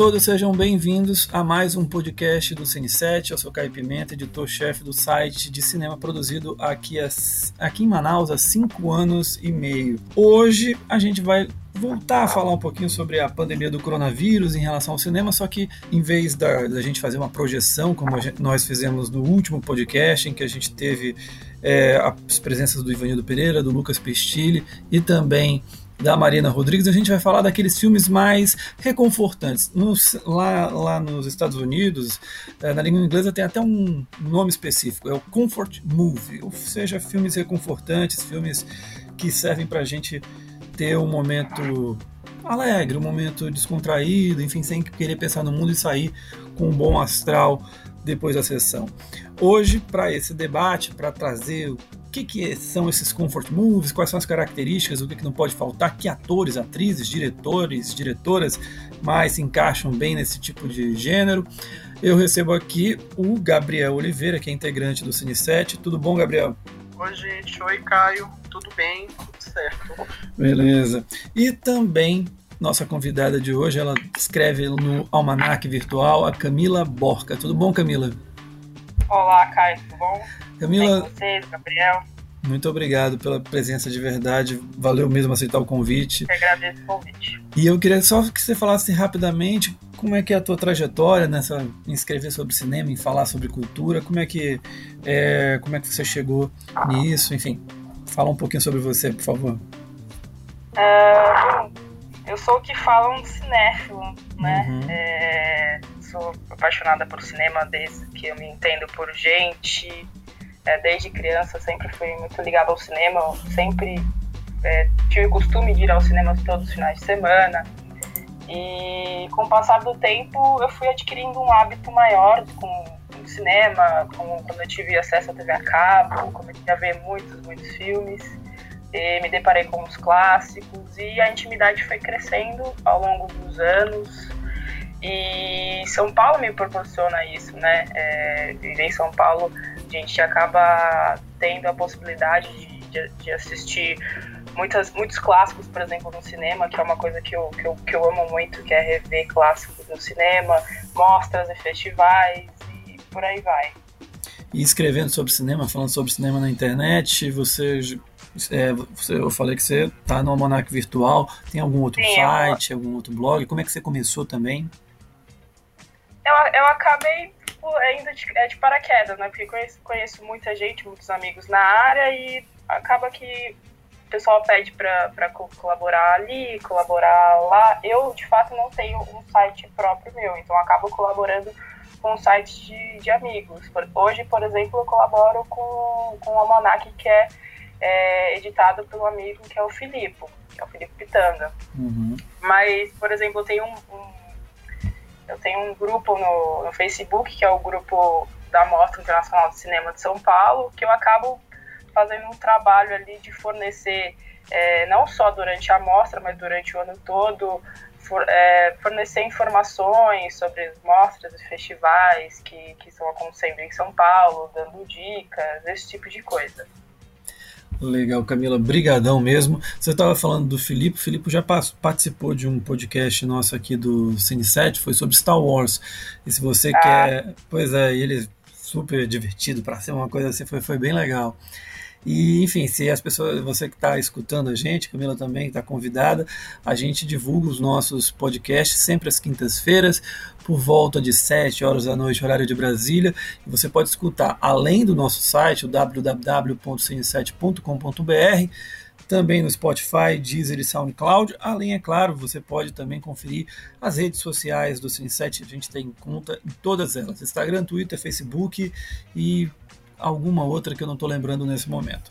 todos, sejam bem-vindos a mais um podcast do Cine7. Eu sou Caio Pimenta, editor-chefe do site de cinema produzido aqui, a, aqui em Manaus há cinco anos e meio. Hoje a gente vai voltar a falar um pouquinho sobre a pandemia do coronavírus em relação ao cinema, só que em vez da, da gente fazer uma projeção, como gente, nós fizemos no último podcast, em que a gente teve é, as presenças do Ivanildo Pereira, do Lucas Pestilli e também da Marina Rodrigues, a gente vai falar daqueles filmes mais reconfortantes. Nos, lá, lá nos Estados Unidos, é, na língua inglesa tem até um nome específico, é o Comfort Movie, ou seja, filmes reconfortantes, filmes que servem para a gente ter um momento alegre, um momento descontraído, enfim, sem querer pensar no mundo e sair com um bom astral depois da sessão. Hoje, para esse debate, para trazer que, que são esses comfort movies, quais são as características, o que, que não pode faltar, que atores, atrizes, diretores, diretoras mais se encaixam bem nesse tipo de gênero. Eu recebo aqui o Gabriel Oliveira, que é integrante do Cine 7. Tudo bom, Gabriel? Oi, gente. Oi, Caio. Tudo bem? Tudo certo. Beleza. E também nossa convidada de hoje, ela escreve no Almanac Virtual, a Camila Borca. Tudo bom, Camila? Olá, Caio. Tudo bom? Camila. Bem vocês, Gabriel. Muito obrigado pela presença de verdade. Valeu mesmo aceitar o convite. Eu agradeço o convite. E eu queria só que você falasse rapidamente como é que é a tua trajetória nessa em escrever sobre cinema, em falar sobre cultura, como é que é, como é que você chegou nisso, enfim. Fala um pouquinho sobre você, por favor. Uh, eu sou o que falam de cinéfilo, né? Uhum. É, sou apaixonada por cinema desde que eu me entendo por gente. É, desde criança sempre fui muito ligada ao cinema, sempre é, tive o costume de ir ao cinema todos os finais de semana. E com o passar do tempo, eu fui adquirindo um hábito maior com, o cinema, com, quando eu tive acesso à TV a cabo, comecei a ver muitos, muitos filmes. E me deparei com os clássicos e a intimidade foi crescendo ao longo dos anos. E São Paulo me proporciona isso, né? É, viver em São Paulo, a gente acaba tendo a possibilidade de, de, de assistir muitas, muitos clássicos, por exemplo, no cinema, que é uma coisa que eu, que eu, que eu amo muito, que é rever clássicos no cinema, mostras e festivais e por aí vai. E escrevendo sobre cinema, falando sobre cinema na internet, você, é, você eu falei que você está no Almanac Virtual, tem algum outro Sim, site, eu... algum outro blog? Como é que você começou também? Eu, eu acabei tipo, ainda de, é de paraquedas, né? Porque conheço, conheço muita gente, muitos amigos na área e acaba que o pessoal pede para colaborar ali, colaborar lá. Eu, de fato, não tenho um site próprio meu, então acabo colaborando com sites de, de amigos. Hoje, por exemplo, eu colaboro com, com o Almanac, que é, é editado pelo amigo que é o Filipe, que é o Filipe Pitanga. Uhum. Mas, por exemplo, eu tenho um, um, eu tenho um grupo no, no Facebook, que é o grupo da Mostra Internacional de Cinema de São Paulo, que eu acabo fazendo um trabalho ali de fornecer, é, não só durante a mostra, mas durante o ano todo, for, é, fornecer informações sobre as mostras e festivais que, que estão acontecendo em São Paulo, dando dicas, esse tipo de coisa. Legal, Camila, brigadão mesmo. Você estava falando do Filipe, o Filipe já participou de um podcast nosso aqui do Cine 7, foi sobre Star Wars. E se você ah. quer, pois é, ele é super divertido para ser uma coisa assim, foi, foi bem legal. E, enfim, se as pessoas, você que está escutando a gente, Camila também está convidada, a gente divulga os nossos podcasts sempre às quintas-feiras, por volta de 7 horas da noite, horário de Brasília. E você pode escutar além do nosso site, o www.cine7.com.br, também no Spotify, Deezer e SoundCloud. Além, é claro, você pode também conferir as redes sociais do Cine7. A gente tem conta em todas elas: Instagram, Twitter, Facebook e alguma outra que eu não estou lembrando nesse momento.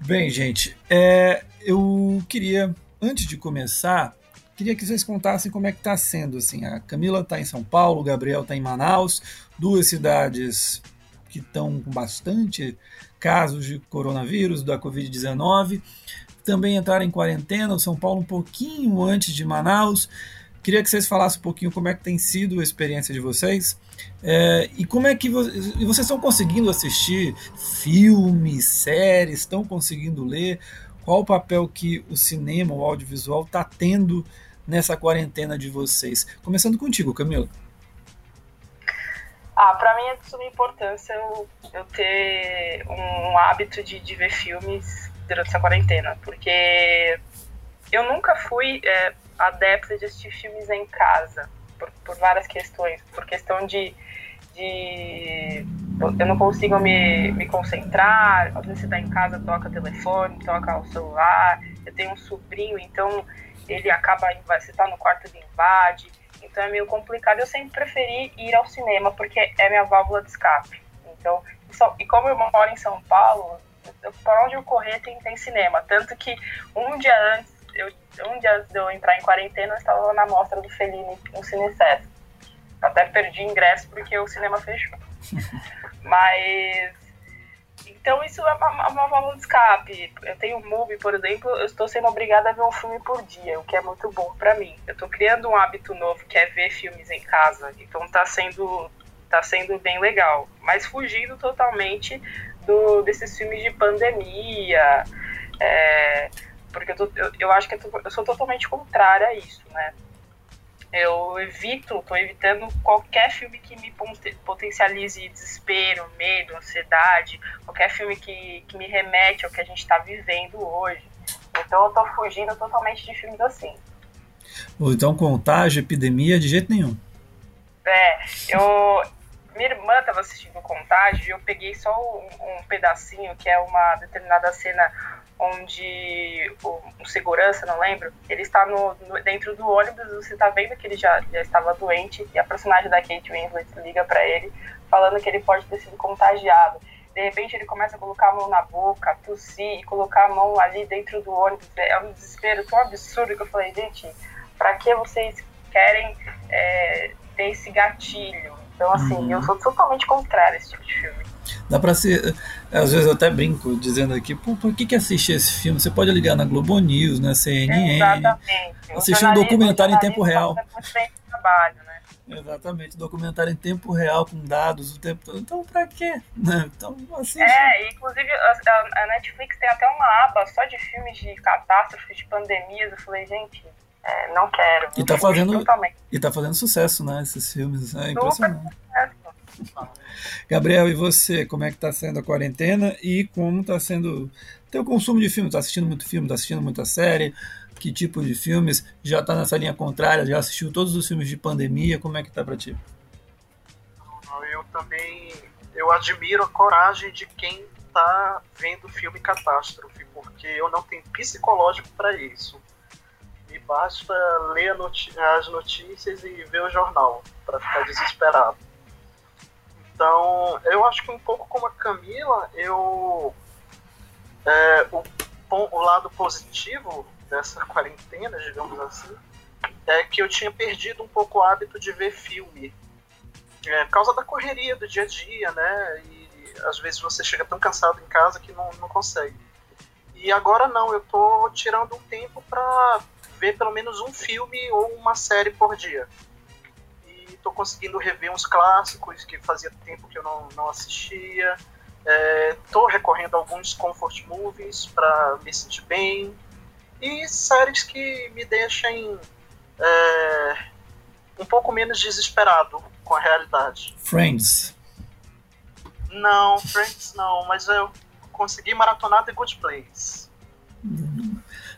Bem, gente, é, eu queria, antes de começar, queria que vocês contassem como é que está sendo. Assim, a Camila está em São Paulo, o Gabriel está em Manaus, duas cidades que estão com bastante casos de coronavírus, da Covid-19. Também entraram em quarentena, o São Paulo um pouquinho antes de Manaus. Queria que vocês falassem um pouquinho como é que tem sido a experiência de vocês é, e como é que vo vocês estão conseguindo assistir filmes, séries, estão conseguindo ler? Qual o papel que o cinema, o audiovisual está tendo nessa quarentena de vocês? Começando contigo, Camila. Ah, para mim é de suma importância eu, eu ter um hábito de, de ver filmes durante essa quarentena, porque eu nunca fui é, adepta de assistir filmes em casa, por, por várias questões. Por questão de, de. Eu não consigo me, me concentrar, às vezes você tá em casa, toca telefone, toca o celular. Eu tenho um sobrinho, então ele acaba. Você tá no quarto, ele invade. Então é meio complicado. Eu sempre preferi ir ao cinema, porque é minha válvula de escape. Então, e como eu moro em São Paulo, para onde eu correr tem, tem cinema. Tanto que um dia antes, um dia antes de eu entrar em quarentena, eu estava na mostra do Fellini no Cine Até perdi ingresso porque o cinema fechou. Mas. Então isso é uma, uma válvula de escape. Eu tenho um movie, por exemplo, eu estou sendo obrigada a ver um filme por dia, o que é muito bom para mim. Eu estou criando um hábito novo que é ver filmes em casa. Então está sendo tá sendo bem legal, mas fugindo totalmente do, desses filmes de pandemia, é, porque eu, tô, eu, eu, acho que eu, tô, eu, sou totalmente contrária a isso, né? Eu evito, tô evitando qualquer filme que me potencialize desespero, medo, ansiedade, qualquer filme que, que me remete ao que a gente está vivendo hoje. Então eu tô fugindo totalmente de filmes assim. Então, contágio, epidemia, de jeito nenhum. É, eu, minha irmã estava assistindo Contágio e eu peguei só um, um, pedacinho, que é uma determinada cena onde o, o segurança, não lembro, ele está no, no, dentro do ônibus, você está vendo que ele já, já estava doente e a personagem da Kate Winslet liga para ele falando que ele pode ter sido contagiado. De repente ele começa a colocar a mão na boca, tossir e colocar a mão ali dentro do ônibus. É um desespero tão absurdo que eu falei, gente, para que vocês querem é, ter esse gatilho? Então, assim, uhum. eu sou totalmente contrária a esse tipo de filme. Dá pra ser. Às vezes eu até brinco dizendo aqui, pô, por que, que assistir esse filme? Você pode ligar na Globo News, na CNN. Exatamente. Assistir um documentário em tempo real. Trabalho, né? Exatamente, documentário em tempo real, com dados o tempo todo. Então, pra quê? Né? Então, assim. É, inclusive a, a Netflix tem até uma aba só de filmes de catástrofes, de pandemias. Eu falei, gente, é, não quero. E tá, fazendo, e tá fazendo sucesso, né? Esses filmes. É impressionante. Gabriel, e você? Como é que tá sendo a quarentena e como tá sendo teu consumo de filme? Tá assistindo muito filme? Tá assistindo muita série? Que tipo de filmes? Já tá nessa linha contrária? Já assistiu todos os filmes de pandemia? Como é que tá pra ti? Eu também eu admiro a coragem de quem tá vendo filme catástrofe, porque eu não tenho psicológico para isso e basta ler as notícias e ver o jornal para ficar desesperado. Então, eu acho que um pouco como a Camila, eu é, o, o lado positivo dessa quarentena, digamos assim, é que eu tinha perdido um pouco o hábito de ver filme. É, por causa da correria do dia a dia, né? E às vezes você chega tão cansado em casa que não, não consegue. E agora não, eu tô tirando um tempo para ver pelo menos um filme ou uma série por dia. Tô conseguindo rever uns clássicos que fazia tempo que eu não, não assistia. É, tô recorrendo a alguns comfort movies para me sentir bem. E séries que me deixem é, um pouco menos desesperado com a realidade. Friends. Não, Friends não, mas eu consegui maratonar The Good Place.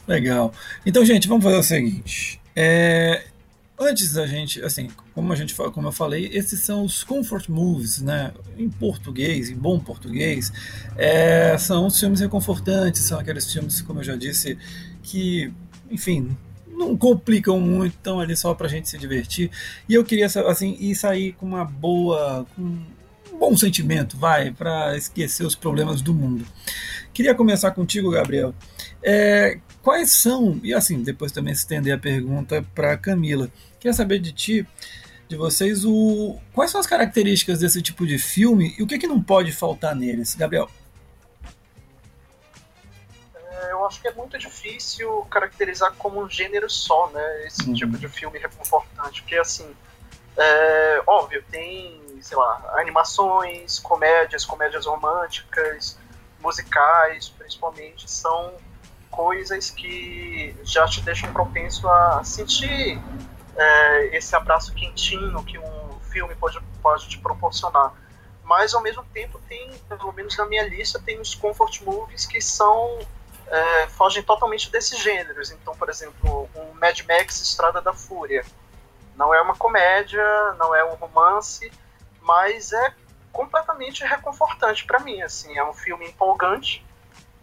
Legal. Então, gente, vamos fazer o seguinte. É, antes da gente, assim, como a gente como eu falei, esses são os comfort movies, né? Em português, em bom português, é, são os filmes reconfortantes, são aqueles filmes, como eu já disse, que, enfim, não complicam muito, estão ali só pra gente se divertir. E eu queria, assim, ir sair com uma boa, com um bom sentimento, vai, para esquecer os problemas do mundo. Queria começar contigo, Gabriel. É, quais são, e assim, depois também estender a pergunta para Camila. Queria saber de ti, de vocês, o, quais são as características desse tipo de filme e o que, que não pode faltar neles? Gabriel. É, eu acho que é muito difícil caracterizar como um gênero só, né? Esse uhum. tipo de filme reconfortante, porque assim, é, óbvio, tem, sei lá, animações, comédias, comédias românticas, musicais, principalmente, são coisas que já te deixam propenso a sentir é, esse abraço quentinho que um filme pode, pode te proporcionar. Mas ao mesmo tempo tem, pelo menos na minha lista, tem os comfort movies que são é, fogem totalmente desses gêneros. Então, por exemplo, um Mad Max Estrada da Fúria. Não é uma comédia, não é um romance, mas é completamente reconfortante para mim. Assim, é um filme empolgante,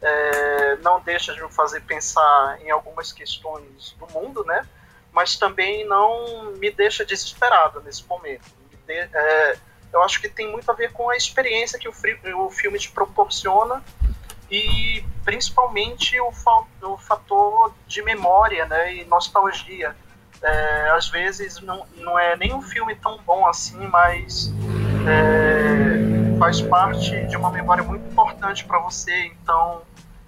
é, não deixa de me fazer pensar em algumas questões do mundo, né? Mas também não me deixa desesperado nesse momento. De, é, eu acho que tem muito a ver com a experiência que o, o filme te proporciona e principalmente o, o fator de memória né, e nostalgia. É, às vezes não, não é nem um filme tão bom assim, mas é, faz parte de uma memória muito importante para você. Então,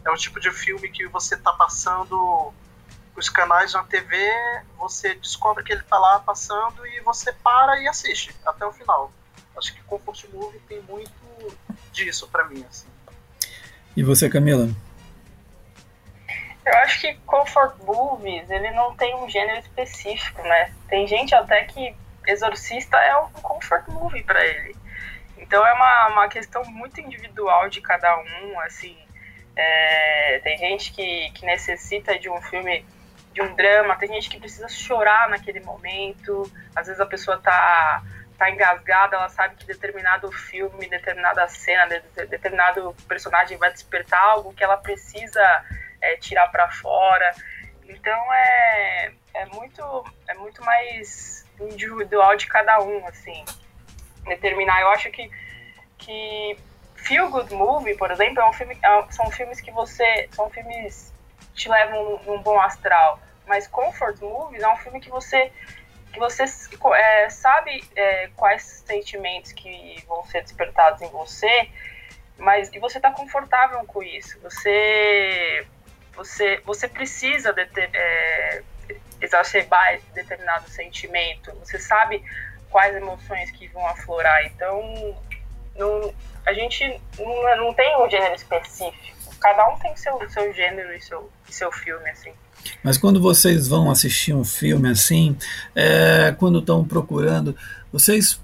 é um tipo de filme que você está passando os canais na TV, você descobre que ele está lá passando e você para e assiste até o final. Acho que Comfort Movie tem muito disso para mim. Assim. E você, Camila? Eu acho que Comfort Movies, ele não tem um gênero específico, né? Tem gente até que Exorcista é um comfort movie para ele. Então é uma, uma questão muito individual de cada um, assim. É, tem gente que, que necessita de um filme, de um drama, tem gente que precisa chorar naquele momento. Às vezes a pessoa tá, tá engasgada, ela sabe que determinado filme, determinada cena, de, determinado personagem vai despertar algo que ela precisa é, tirar para fora. Então é, é, muito, é muito mais individual de cada um, assim, determinar. Eu acho que, que Feel Good Movie, por exemplo, é um filme, é, são filmes que você, são filmes que te levam num, bom astral, mas Comfort Movies é um filme que você que você é, sabe é, quais sentimentos que vão ser despertados em você, mas e você está confortável com isso. Você você você precisa de ter, é, exacerbar determinado sentimento. Você sabe quais emoções que vão aflorar. Então, não, a gente não, não tem um gênero específico. Cada um tem seu, seu gênero e seu, seu filme, assim. Mas quando vocês vão assistir um filme assim, é, quando estão procurando, vocês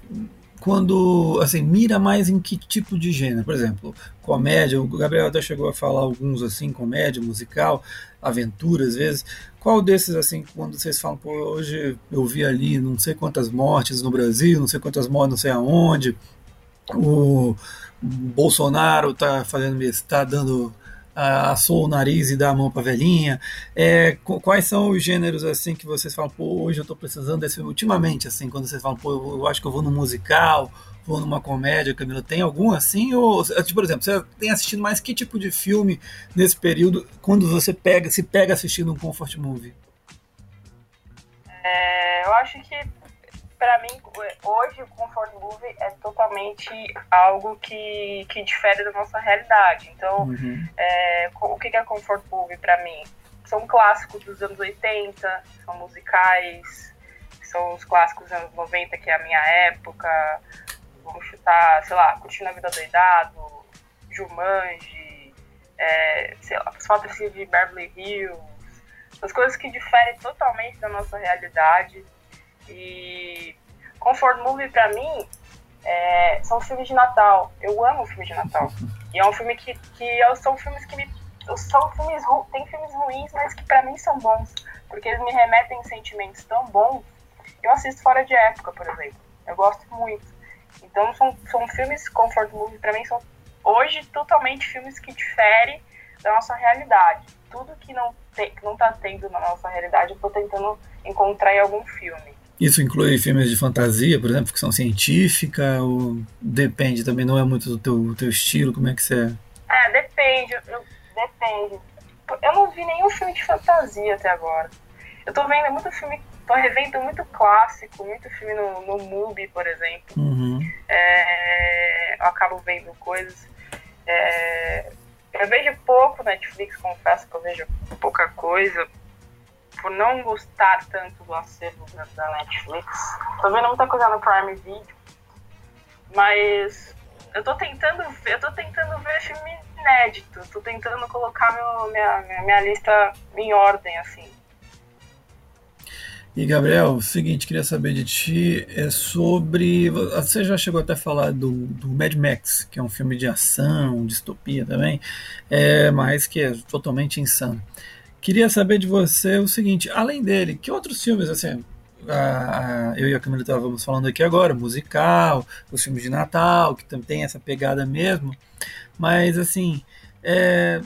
quando assim mira mais em que tipo de gênero? Por exemplo comédia o Gabriel até chegou a falar alguns assim comédia musical aventura às vezes. Qual desses assim quando vocês falam pô hoje eu vi ali não sei quantas mortes no Brasil não sei quantas mortes não sei aonde o Bolsonaro está fazendo está dando assou o nariz e dá a mão para velhinha. É, quais são os gêneros assim que vocês falam, pô, hoje eu estou precisando desse ultimamente assim, quando vocês falam, pô, eu acho que eu vou no musical, vou numa comédia, Camila, tem algum assim ou tipo, por exemplo, você tem assistido mais que tipo de filme nesse período quando você pega, se pega assistindo um comfort movie? É, eu acho que para mim, hoje o comfort movie é totalmente algo que, que difere da nossa realidade. Então, uhum. é, o que é comfort movie para mim? São clássicos dos anos 80, são musicais, são os clássicos dos anos 90, que é a minha época. Vamos chutar, sei lá, Curtindo a Vida Doidado, Jumanji, é, sei lá, as fotos de Beverly Hills, as coisas que diferem totalmente da nossa realidade e Comfort Movie pra mim é, são filmes de Natal. Eu amo filmes de Natal. E é um filme que, que são filmes que me. São filmes, tem filmes ruins, mas que pra mim são bons. Porque eles me remetem sentimentos tão bons. Eu assisto fora de época, por exemplo. Eu gosto muito. Então são, são filmes Comfort Movie pra mim são hoje totalmente filmes que diferem da nossa realidade. Tudo que não, te, que não tá tendo na nossa realidade eu tô tentando encontrar em algum filme. Isso inclui filmes de fantasia, por exemplo, ficção científica, ou depende também, não é muito do teu, teu estilo, como é que você é? É, depende, eu, depende. Eu não vi nenhum filme de fantasia até agora. Eu tô vendo muito filme, tô revendo muito clássico, muito filme no, no Mubi, por exemplo. Uhum. É, eu acabo vendo coisas. É, eu vejo pouco Netflix, confesso que eu vejo pouca coisa por não gostar tanto do acervo da Netflix. Tô vendo muita coisa no Prime Video, mas eu tô tentando ver, eu tô tentando ver filme inédito. Tô tentando colocar meu, minha, minha lista em ordem, assim. E Gabriel, o seguinte, queria saber de ti é sobre. Você já chegou até a falar do, do Mad Max, que é um filme de ação, distopia também, é, mas que é totalmente insano. Queria saber de você o seguinte, além dele, que outros filmes, assim, a, eu e a Camila estávamos falando aqui agora, musical, os filmes de Natal, que também tem essa pegada mesmo, mas assim, é,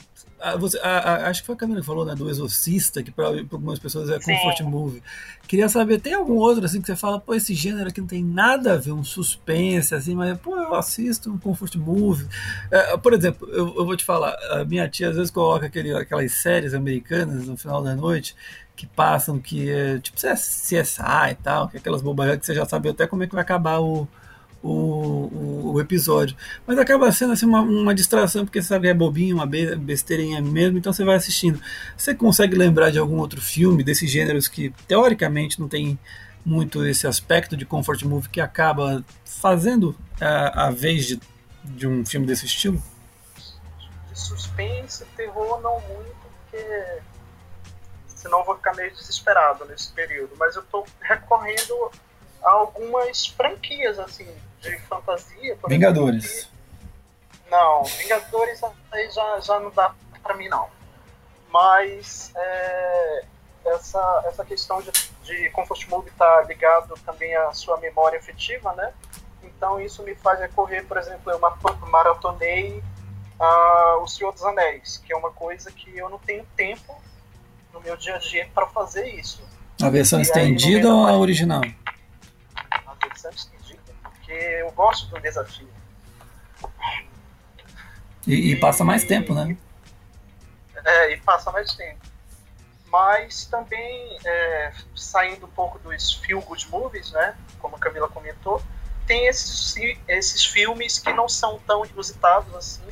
você, a, a, acho que foi a Camila que falou, né, do Exorcista, que para algumas pessoas é comfort Sim. movie. Queria saber, tem algum outro assim que você fala, pô, esse gênero aqui não tem nada a ver, um suspense, assim, mas, pô, eu assisto um comfort movie. É, por exemplo, eu, eu, vou te falar, a minha tia às vezes coloca aquele, aquelas séries americanas no final da noite que passam, que é tipo CSI e tal, que é aquelas bobagens que você já sabe até como é que vai acabar o o, o, o, episódio. Mas acaba sendo assim, uma, uma distração, porque você sabe que é bobinho, uma besteirinha mesmo, então você vai assistindo. Você consegue lembrar de algum outro filme desses gêneros que teoricamente não tem muito esse aspecto de comfort movie que acaba fazendo a, a vez de, de um filme desse estilo? De suspense, terror não muito, porque senão eu vou ficar meio desesperado nesse período. Mas eu estou recorrendo algumas franquias, assim, de fantasia. Vingadores. Exemplo, que... Não, Vingadores aí já, já não dá pra mim, não. Mas é, essa, essa questão de, de Comfort Movie tá ligado também à sua memória afetiva, né? Então isso me faz recorrer, por exemplo, eu maratonei uh, O Senhor dos Anéis, que é uma coisa que eu não tenho tempo no meu dia a dia para fazer isso. A versão e estendida ou a original? A versão estendida porque eu gosto do desafio. E, e passa mais tempo, né? É, e passa mais tempo. Mas também, é, saindo um pouco dos feel good movies, né? Como a Camila comentou, tem esses, esses filmes que não são tão inusitados assim,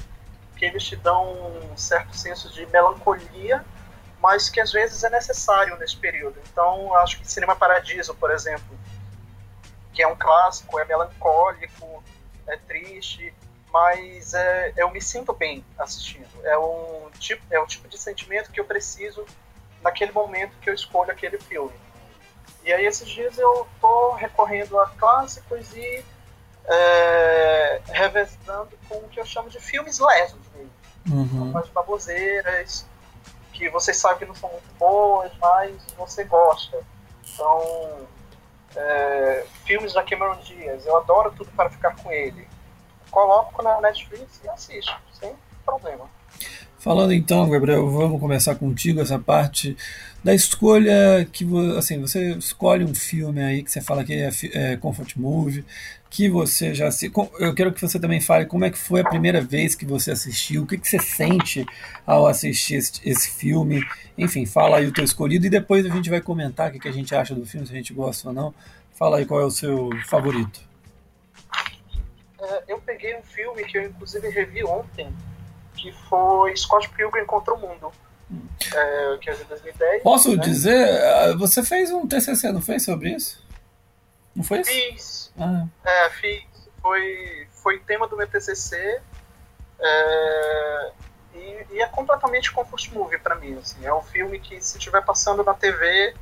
que eles te dão um certo senso de melancolia, mas que às vezes é necessário nesse período. Então, acho que Cinema Paradiso, por exemplo, que é um clássico, é melancólico, é triste, mas é, eu me sinto bem assistindo. É um tipo, é o tipo de sentimento que eu preciso naquele momento que eu escolho aquele filme. E aí esses dias eu tô recorrendo a clássicos e é, revezando com o que eu chamo de filmes leves mesmo. Uhum. Umas baboseiras que vocês sabem que não são muito boas, mas você gosta. Então, é, filmes da Cameron Diaz. Eu adoro tudo para ficar com ele. Coloco na Netflix e assisto, sem problema. Falando então, Gabriel, vamos começar contigo essa parte da escolha que assim você escolhe um filme aí que você fala que é, é comfort movie, que você já se eu quero que você também fale como é que foi a primeira vez que você assistiu, o que, que você sente ao assistir esse, esse filme, enfim, fala aí o teu escolhido e depois a gente vai comentar o que, que a gente acha do filme, se a gente gosta ou não. Fala aí qual é o seu favorito. É, eu peguei um filme que eu inclusive revi ontem que foi Scott Pilgrim contra o Mundo. É, que é de 2010. Posso né? dizer, ah, você fez um TCC, não fez sobre isso? Não foi isso? Fiz. Ah. É, fiz. Foi, foi tema do meu TCC. É, e, e, é completamente comfort movie para mim. Assim. É um filme que, se estiver passando na TV,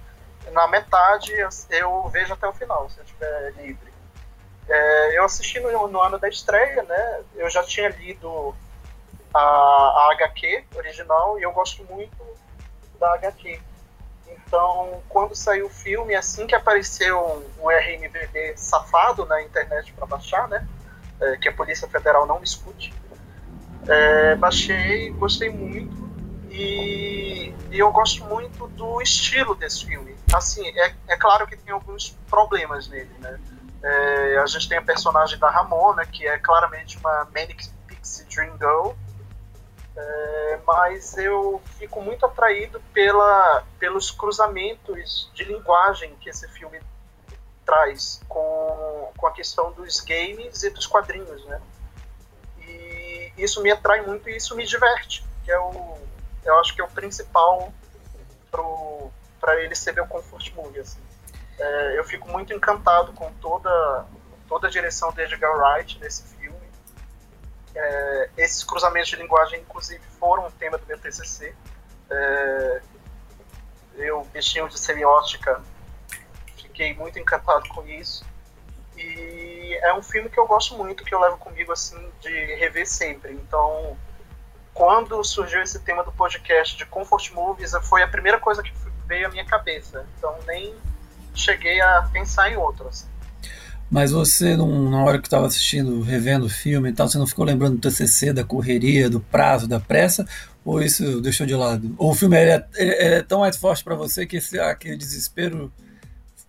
na metade, eu vejo até o final, se eu estiver livre. É, eu assisti no, no, ano da estreia, né? Eu já tinha lido a, a HQ original e eu gosto muito da HQ. Então, quando saiu o filme, assim que apareceu um, RMVB safado na internet para baixar, né? É, que a Polícia Federal não me escute, é, baixei, gostei muito e, e, eu gosto muito do estilo desse filme. Assim, é, é claro que tem alguns problemas nele, né? É, a gente tem a personagem da Ramona, que é claramente uma Manic Pixie Dream Girl, é, mas eu fico muito atraído pela, pelos cruzamentos de linguagem que esse filme traz com, com a questão dos games e dos quadrinhos, né? E isso me atrai muito e isso me diverte, que é o, eu acho que é o principal para ele ser meu comfort movie, assim. É, eu fico muito encantado com toda, toda a direção de Edgar Wright nesse É, esses cruzamentos de linguagem, inclusive, foram um tema do meu TCC. É, eu, bichinho de semiótica, fiquei muito encantado com isso. E é um filme que eu gosto muito, que eu levo comigo assim de rever sempre. Então, quando surgiu esse tema do podcast de Comfort Movies, foi a primeira coisa que veio à minha cabeça. Então, nem cheguei a pensar em outro. Assim. Mas você, na hora que estava assistindo, revendo o filme e tal, você não ficou lembrando do TCC, da correria, do prazo, da pressa? Ou isso deixou de lado? Ou o filme é, é, é tão mais forte para você que esse, aquele desespero,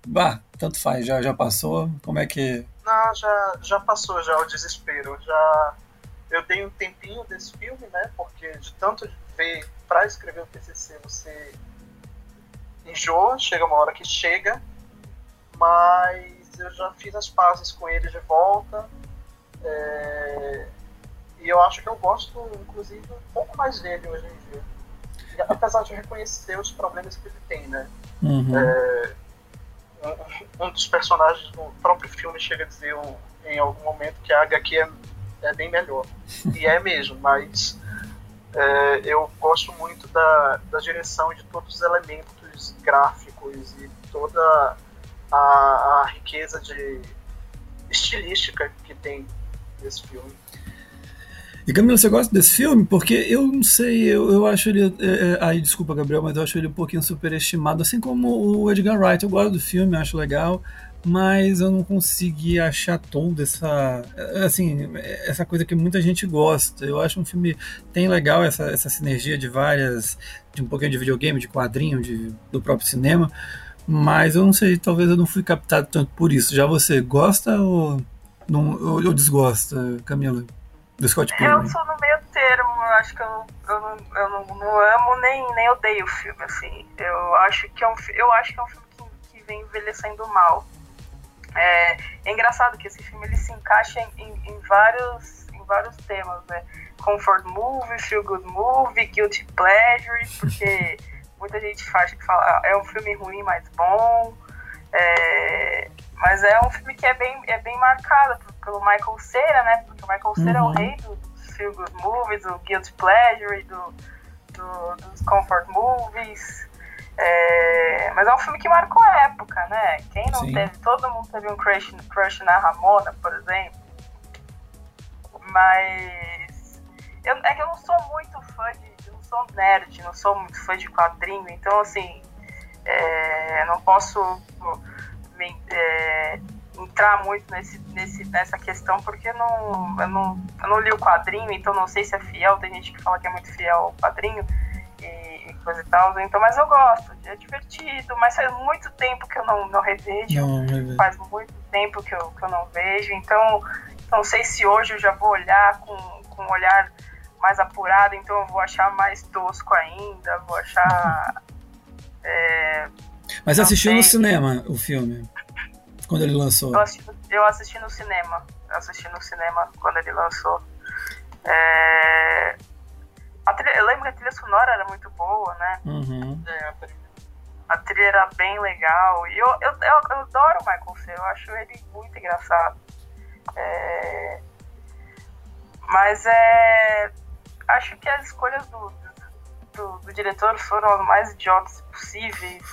bah, tanto faz, já, já passou? Como é que... Não, já, já passou já o desespero. Já eu dei um tempinho desse filme, né? Porque de tanto ver para escrever o TCC, você enjoa, chega uma hora que chega, mas eu já fiz as pazes com ele de volta. É, e eu acho que eu gosto, inclusive, um pouco mais dele hoje em dia. Apesar de reconhecer os problemas que ele tem, né? Uhum. É, um, um, dos personagens do próprio filme chega a dizer um, em algum momento que a HQ é, é bem melhor. E é mesmo, mas é, eu gosto muito da, da direção de todos os elementos gráficos e toda a, a riqueza de estilística que tem nesse filme. E Camila, você gosta desse filme? Porque eu não sei, eu, eu acho ele. É, é, aí, desculpa, Gabriel, mas eu acho ele um pouquinho superestimado, assim como o Edgar Wright. Eu gosto do filme, acho legal, mas eu não consegui achar toda essa. Assim, essa coisa que muita gente gosta. Eu acho um filme. Tem legal essa, essa sinergia de várias. de um pouquinho de videogame, de quadrinho, de, do próprio cinema mas eu não sei, talvez eu não fui captado tanto por isso. Já você gosta ou, não, ou, ou desgosta, Camila? Do Scott Pilgrim? Eu sou no meio termo, eu acho que eu, eu, não, eu não, não, amo nem, nem odeio o filme, assim. Eu acho que é um, eu acho que é um filme que, que vem envelhecendo mal. É, é, engraçado que esse filme ele se encaixa em, em, em, vários, em vários temas, né? Comfort movie, feel good movie, guilty pleasure, porque muita gente faz que fala ah, é um filme ruim, mas bom. É, mas é um filme que é bem, é bem marcado pelo Michael Cera, né? Porque o Michael Cera uhum. é o rei dos feel good movies, do guilty pleasure, do, do, dos comfort movies. É, mas é um filme que marcou a época, né? Quem não Sim. teve, todo mundo teve um crush, crush na Ramona, por exemplo. Mas eu, é que eu não sou muito fã de sou nerd, não sou muito fã de quadrinho, então assim, é, não posso me, é, entrar muito nesse, nesse, nessa questão porque não, eu, não, eu não li o quadrinho, então não sei se é fiel, tem gente que fala que é muito fiel ao quadrinho e, e coisa e tal, então, mas eu gosto, é divertido, mas faz muito tempo que eu não, não revejo, não, faz muito tempo que eu, que eu não vejo, então não sei se hoje eu já vou olhar com, com um olhar mais apurado, então eu vou achar mais tosco ainda, vou achar. É, Mas assistiu sei. no cinema o filme? Quando ele lançou? Eu assisti, eu assisti no cinema. Eu assisti no cinema quando ele lançou. É, trilha, eu lembro que a trilha sonora era muito boa, né? Uhum. É, a trilha era bem legal. E eu, eu, eu, eu adoro o Michael Cera, eu acho ele muito engraçado. É, mas é acho que as escolhas do, do, do diretor foram as mais idiotas possíveis.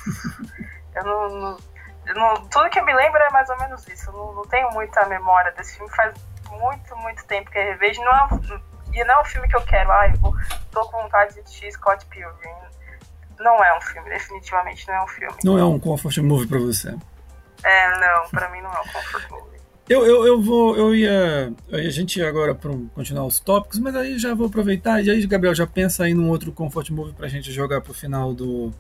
eu não, não, eu não, Tudo que eu me lembro é mais ou menos isso. Eu não, não tenho muita memória desse filme. Faz muito, muito tempo que eu revejo. Não é, e não é um filme que eu quero. Ah, eu vou, tô com vontade de assistir Scott Pilgrim. Não é um filme, definitivamente não é um filme. Não é um comfort movie pra você. É, não, pra mim não é um comfort movie. Eu, eu, eu vou, eu ia, a gente ia agora para continuar os tópicos, mas aí já vou aproveitar e aí, Gabriel, já pensa aí num outro comfort movie para a gente jogar para o final do,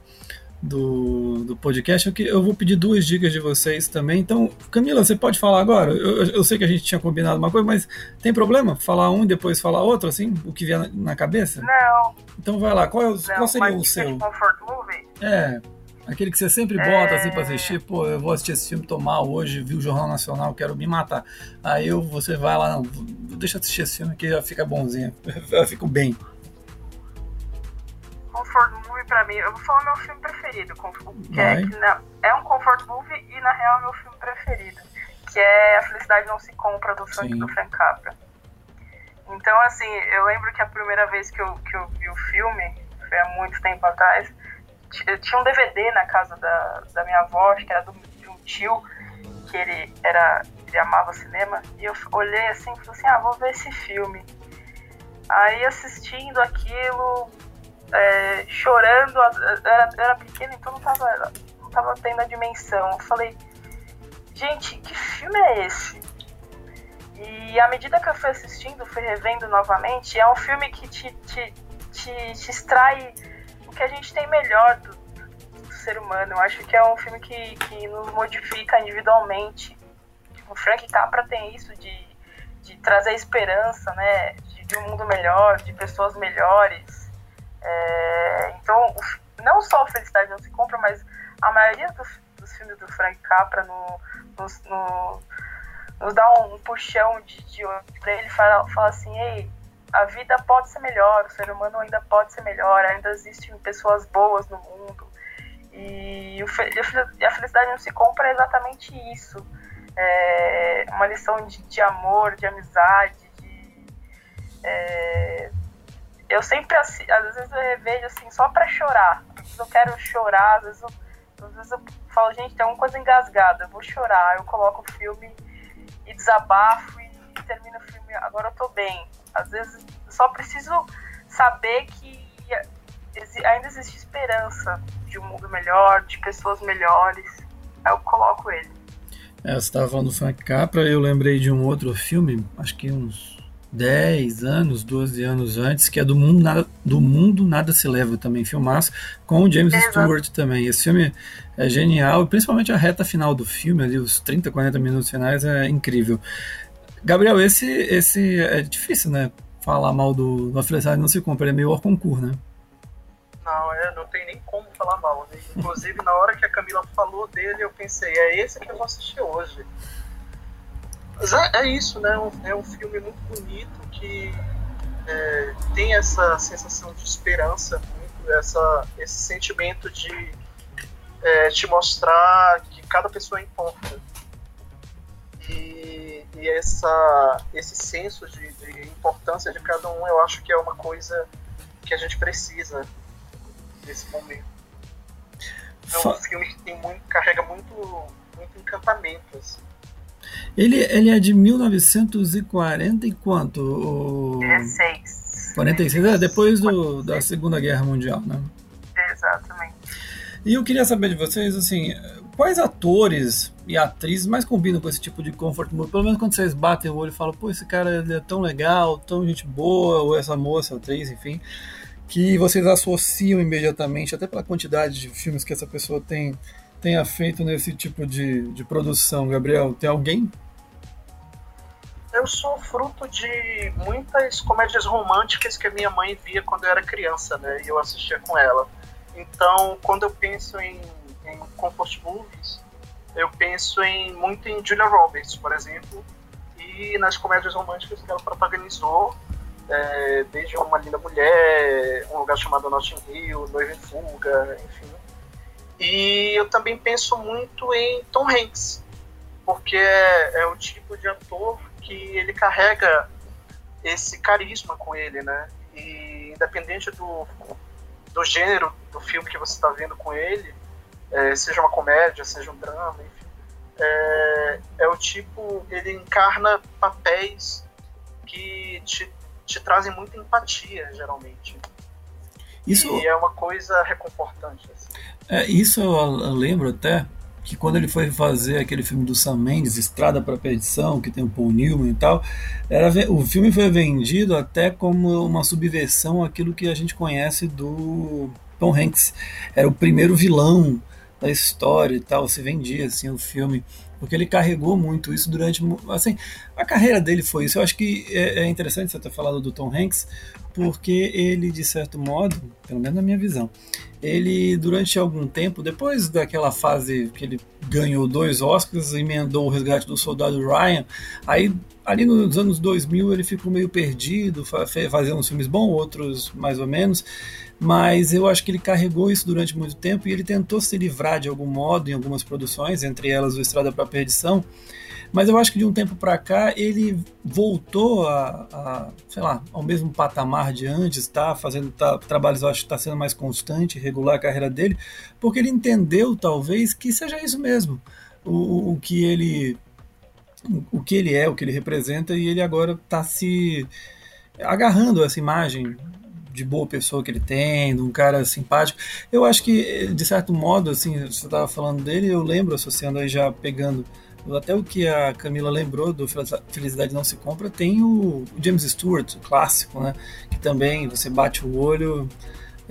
do, do podcast. Eu, eu vou pedir duas dicas de vocês também. Então, Camila, você pode falar agora? Eu, eu sei que a gente tinha combinado uma coisa, mas tem problema falar um e depois falar outro, assim, o que vier na, na cabeça? Não. Então vai lá. Qual, é o, Não, qual seria o seu? Comfort movie? É. Aquele que você sempre bota é... assim pra assistir, pô, eu vou assistir esse filme, tomar hoje, vi o Jornal Nacional, quero me matar. Aí eu, você vai lá, não, deixa eu assistir esse filme que já fica bonzinho, eu fico bem. Comfort Movie pra mim, eu vou falar meu filme preferido, que é, que na, é um Comfort Movie e na real é meu filme preferido, que é A Felicidade Não Se Compra, do, Frank, do Frank Capra. Então, assim, eu lembro que a primeira vez que eu, que eu vi o filme, foi há muito tempo atrás, tinha um DVD na casa da, da minha avó, que era do, de um tio, que ele era ele amava cinema, e eu olhei assim e falei assim, ah, vou ver esse filme. Aí assistindo aquilo, é, chorando, eu era, eu era pequena, então não tava, não tava tendo a dimensão. Eu falei, gente, que filme é esse? E à medida que eu fui assistindo, fui revendo novamente, é um filme que te, te, te, te extrai que a gente tem melhor do, do, ser humano. Eu acho que é um filme que, que nos modifica individualmente. O Frank Capra tem isso de, de trazer esperança, né? De, de um mundo melhor, de pessoas melhores. É, então, não só a Felicidade Não Se Compra, mas a maioria dos, dos filmes do Frank Capra no, no, no nos dá um, puxão de, de para ele fala, fala assim, ei, a vida pode ser melhor, o ser humano ainda pode ser melhor, ainda existem pessoas boas no mundo. E, a felicidade não se compra exatamente isso. É uma lição de, de amor, de amizade, de, é, eu sempre, às vezes eu revejo assim, só para chorar. Às vezes eu quero chorar, às vezes eu, às vezes eu falo, gente, tem uma coisa engasgada, eu vou chorar. Eu coloco o filme e desabafo e termino o filme, agora eu tô bem. Às vezes só preciso saber que ainda existe esperança de um mundo melhor, de pessoas melhores. Aí eu coloco ele. É, você estava falando do Frank Capra, eu lembrei de um outro filme, acho que uns 10 anos, 12 anos antes, que é do Mundo Nada, do mundo Nada Se Leva também, filmaço, com o James Exato. Stewart também. Esse filme é genial, principalmente a reta final do filme, ali, os 30, 40 minutos finais, é incrível. Gabriel, esse, esse é difícil, né? Falar mal do, do Felicidade Não Se Compra, ele é meio hors concurso, né? Não, é, não tem nem como falar mal. Né? Inclusive, na hora que a Camila falou dele, eu pensei, é esse que eu vou assistir hoje. Mas é, é isso, né? É um filme muito bonito que é, tem essa sensação de esperança, muito, essa, esse sentimento de é, te mostrar que cada pessoa importa. E, e essa, esse senso de, de, importância de cada um, eu acho que é uma coisa que a gente precisa nesse momento. É um filme que tem muito, carrega muito, muito encantamento. Assim. Ele, ele é de 1940 e quanto? O... 16. 46, é depois do, da Segunda Guerra Mundial, né? Exatamente. E eu queria saber de vocês, assim, quais atores e atrizes mais combinam com esse tipo de comfort movie? Pelo menos quando vocês batem o olho e falam, pô, esse cara é tão legal, tão gente boa, ou essa moça, atriz, enfim, que vocês associam imediatamente, até pela quantidade de filmes que essa pessoa tem tenha feito nesse tipo de, de produção, Gabriel? Tem alguém? Eu sou fruto de muitas comédias românticas que a minha mãe via quando eu era criança, né? E eu assistia com ela. Então, quando eu penso em, em comfort movies, eu penso em muito em Julia Roberts, por exemplo, e nas comédias românticas que ela protagonizou, é, desde Uma Linda Mulher, Um Lugar Chamado Notting Hill, Noiva em Fuga, enfim. E eu também penso muito em Tom Hanks, porque é, é o tipo de ator que ele carrega esse carisma com ele, né? E independente do, do gênero do filme que você está vendo com ele, é, seja uma comédia, seja um drama, enfim, é, é, o tipo, ele encarna papéis que te, te trazem muita empatia, geralmente. Isso... E é uma coisa reconfortante. Assim. É, isso eu, eu lembro até que quando ele foi fazer aquele filme do Sam Mendes, Estrada para a Perdição, que tem o Paul Newman e tal, era, o filme foi vendido até como uma subversão àquilo que a gente conhece do Tom Hanks. Era o primeiro vilão da história e tal, se vendia assim o filme, porque ele carregou muito isso durante, assim, a carreira dele foi isso. Eu acho que é, é interessante você ter falado do Tom Hanks, porque ele, de certo modo, pelo menos na minha visão, ele durante algum tempo, depois daquela fase que ele ganhou dois Oscars, emendou o resgate do soldado Ryan, aí ali nos anos 2000 ele ficou meio perdido, fazendo uns filmes bons, outros mais ou menos, mas eu acho que ele carregou isso durante muito tempo e ele tentou se livrar de algum modo em algumas produções, entre elas o Estrada para a Perdição, Mas eu acho que de um tempo para cá ele voltou a, a, sei lá, ao mesmo patamar de antes, tá fazendo tá, trabalhos, eu acho que está sendo mais constante, regular a carreira dele, porque ele entendeu talvez que seja isso mesmo, o, o que ele o que ele é, o que ele representa, e ele agora está se agarrando essa imagem de boa pessoa que ele tem, de um cara simpático. Eu acho que, de certo modo, assim, você estava falando dele, eu lembro, associando aí já pegando até o que a Camila lembrou do Felicidade Não Se Compra, tem o James Stewart, o clássico, né? Que também você bate o olho,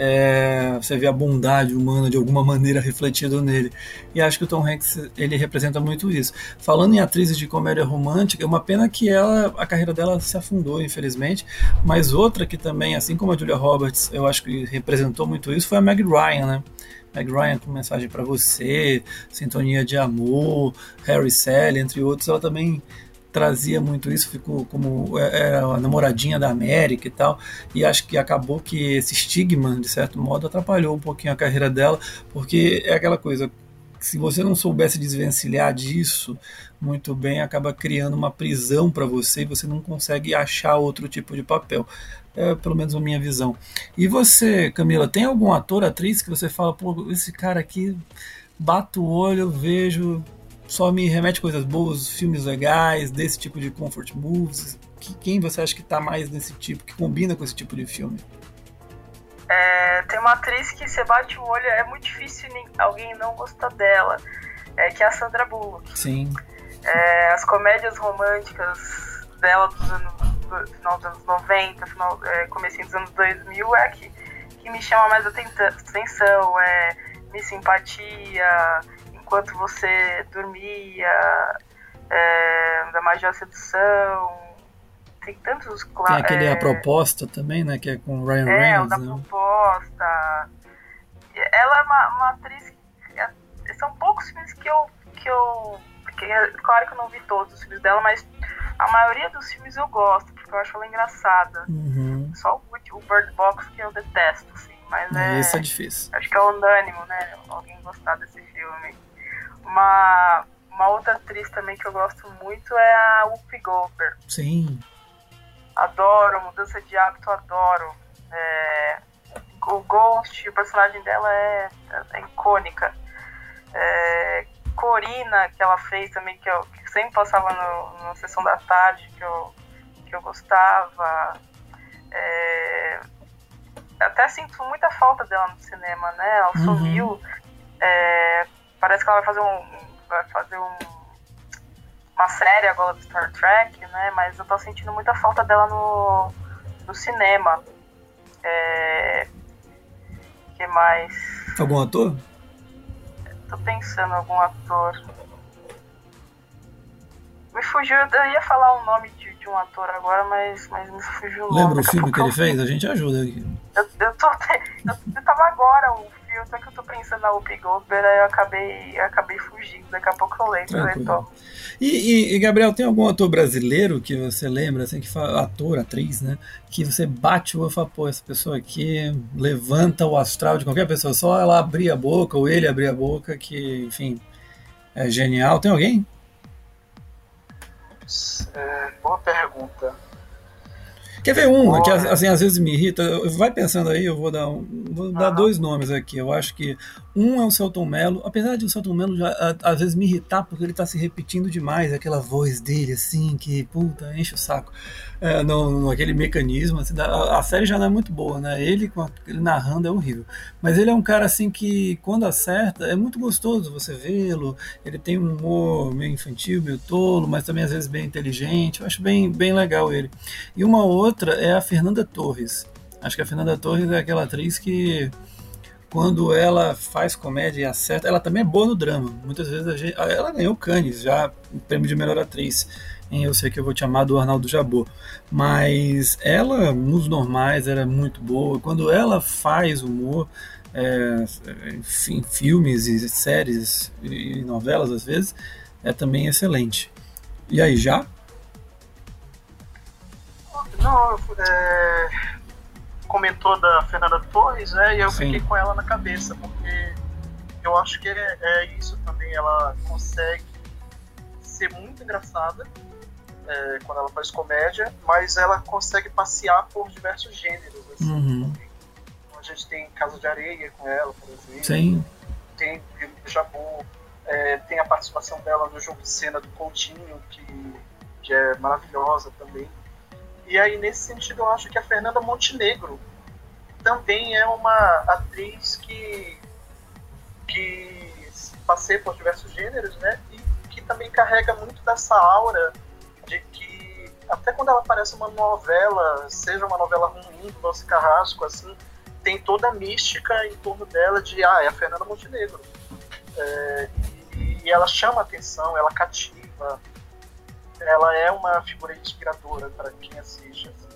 é, você vê a bondade humana de alguma maneira refletida nele. E acho que o Tom Hanks ele representa muito isso. Falando em atrizes de comédia romântica, é uma pena que ela, a carreira dela se afundou, infelizmente. Mas outra que também, assim como a Julia Roberts, eu acho que representou muito isso, foi a Meg Ryan, né? Meg Ryan com mensagem para você, Sintonia de Amor, Harry Sally, entre outros, ela também trazia muito isso, ficou como era é, é, a namoradinha da América e tal, e acho que acabou que esse estigma, de certo modo, atrapalhou um pouquinho a carreira dela, porque é aquela coisa, se você não soubesse desvencilhar disso muito bem, acaba criando uma prisão para você e você não consegue achar outro tipo de papel. É pelo menos a minha visão. E você, Camila, tem algum ator, atriz que você fala, pô, esse cara aqui, bato o olho, vejo, só me remete coisas boas, filmes legais, desse tipo de comfort movies? Que, quem você acha que está mais nesse tipo, que combina com esse tipo de filme? É, tem uma atriz que você bate o olho, é muito difícil alguém não gostar dela, é, que é a Sandra Bullock. Sim. É, as comédias românticas dela dos anos, do final dos anos 90, final, é, comecinho dos anos 2000 é que, que me chama mais atenção, é Me Simpatia, enquanto você dormia, é, da magia sedução. Tem tantos Tem aquele é, A Proposta também, né? Que é com Ryan é, Reynolds. É, o da né? Proposta. Ela é uma, uma atriz. Que, é, são poucos filmes que eu. Que eu porque, claro que eu não vi todos os filmes dela, mas a maioria dos filmes eu gosto, porque eu acho ela engraçada. Uhum. Só o, o Bird Box que eu detesto, assim. Mas é. Isso é difícil. Acho que é unânimo, né? Alguém gostar desse filme. Uma, uma outra atriz também que eu gosto muito é a Whoopi Goldberg. Sim. Adoro, Mudança de Hábito, adoro. É, o Ghost, o personagem dela é, é icônica. É, Corina, que ela fez também, que, eu, que sempre passava no, na sessão da tarde, que eu, que eu gostava. É, até sinto muita falta dela no cinema, né? Ela uhum. sumiu. É, Parece que ela vai fazer um. Vai fazer um, uma série agora do Star Trek, né? Mas eu tô sentindo muita falta dela no, no cinema. É, que mais? Algum ator? Tô pensando algum ator. Me fugiu, eu ia falar o nome de, de um ator agora, mas, mas me fugiu o nome. Lembra o filme que ele fez? A gente ajuda aqui. Eu, eu, tô, eu, só que eu tô pensando na Whoopi Goldberg, aí eu acabei, eu acabei fugindo. Daqui a pouco eu lembro, E, e, e, Gabriel, tem algum ator brasileiro que você lembra, assim, que fala, ator, atriz, né? Que você bate o olho e fala, pô, essa pessoa aqui levanta o astral de qualquer pessoa, só ela abrir a boca, ou ele abrir a boca, que, enfim, é genial. Tem alguém? É, boa pergunta. Quer ver um que assim, às vezes me irrita? Vai pensando aí, eu vou dar, um, vou dar dois nomes aqui. Eu acho que um é o Celton Mello, apesar de o Celton Mello já, às vezes me irritar porque ele está se repetindo demais, aquela voz dele assim, que puta, enche o saco. É, no, no, aquele mecanismo, assim, a, a, série já não é muito boa, né? Ele, com ele narrando é horrível. Mas ele é um cara assim que, quando acerta, é muito gostoso você vê-lo. Ele tem um humor meio infantil, meio tolo, mas também às vezes bem inteligente. Eu acho bem, bem legal ele. E uma outra é a Fernanda Torres. Acho que a Fernanda Torres é aquela atriz que quando ela faz comédia e acerta, ela também é boa no drama. Muitas vezes gente, ela ganhou Cannes, já o prêmio de melhor atriz em Eu Sei Que Eu Vou Te Amar, do Arnaldo Jabor. Mas ela, nos normais, era muito boa. Quando ela faz humor, é, em filmes e séries e novelas, às vezes, é também excelente. E aí, já? Não, é, comentou da Fernanda Torres, né? E eu Sim. fiquei com ela na cabeça, porque eu acho que é, é isso também. Ela consegue ser muito engraçada é, quando ela faz comédia, mas ela consegue passear por diversos gêneros. Assim, uhum. A gente tem Casa de Areia com ela, por exemplo. Sim. Tem Jabu. É, tem a participação dela no jogo de cena do Coutinho, que, que é maravilhosa também. E aí, nesse sentido, eu acho que a Fernanda Montenegro também é uma atriz que, que passeia por diversos gêneros, né? E que também carrega muito dessa aura de que até quando ela aparece uma novela, seja uma novela ruim do Doce Carrasco, assim, tem toda a mística em torno dela de, ah, é a Fernanda Montenegro. É, e, e, ela chama atenção, ela cativa, ela é uma figura inspiradora para quem assiste. Assim.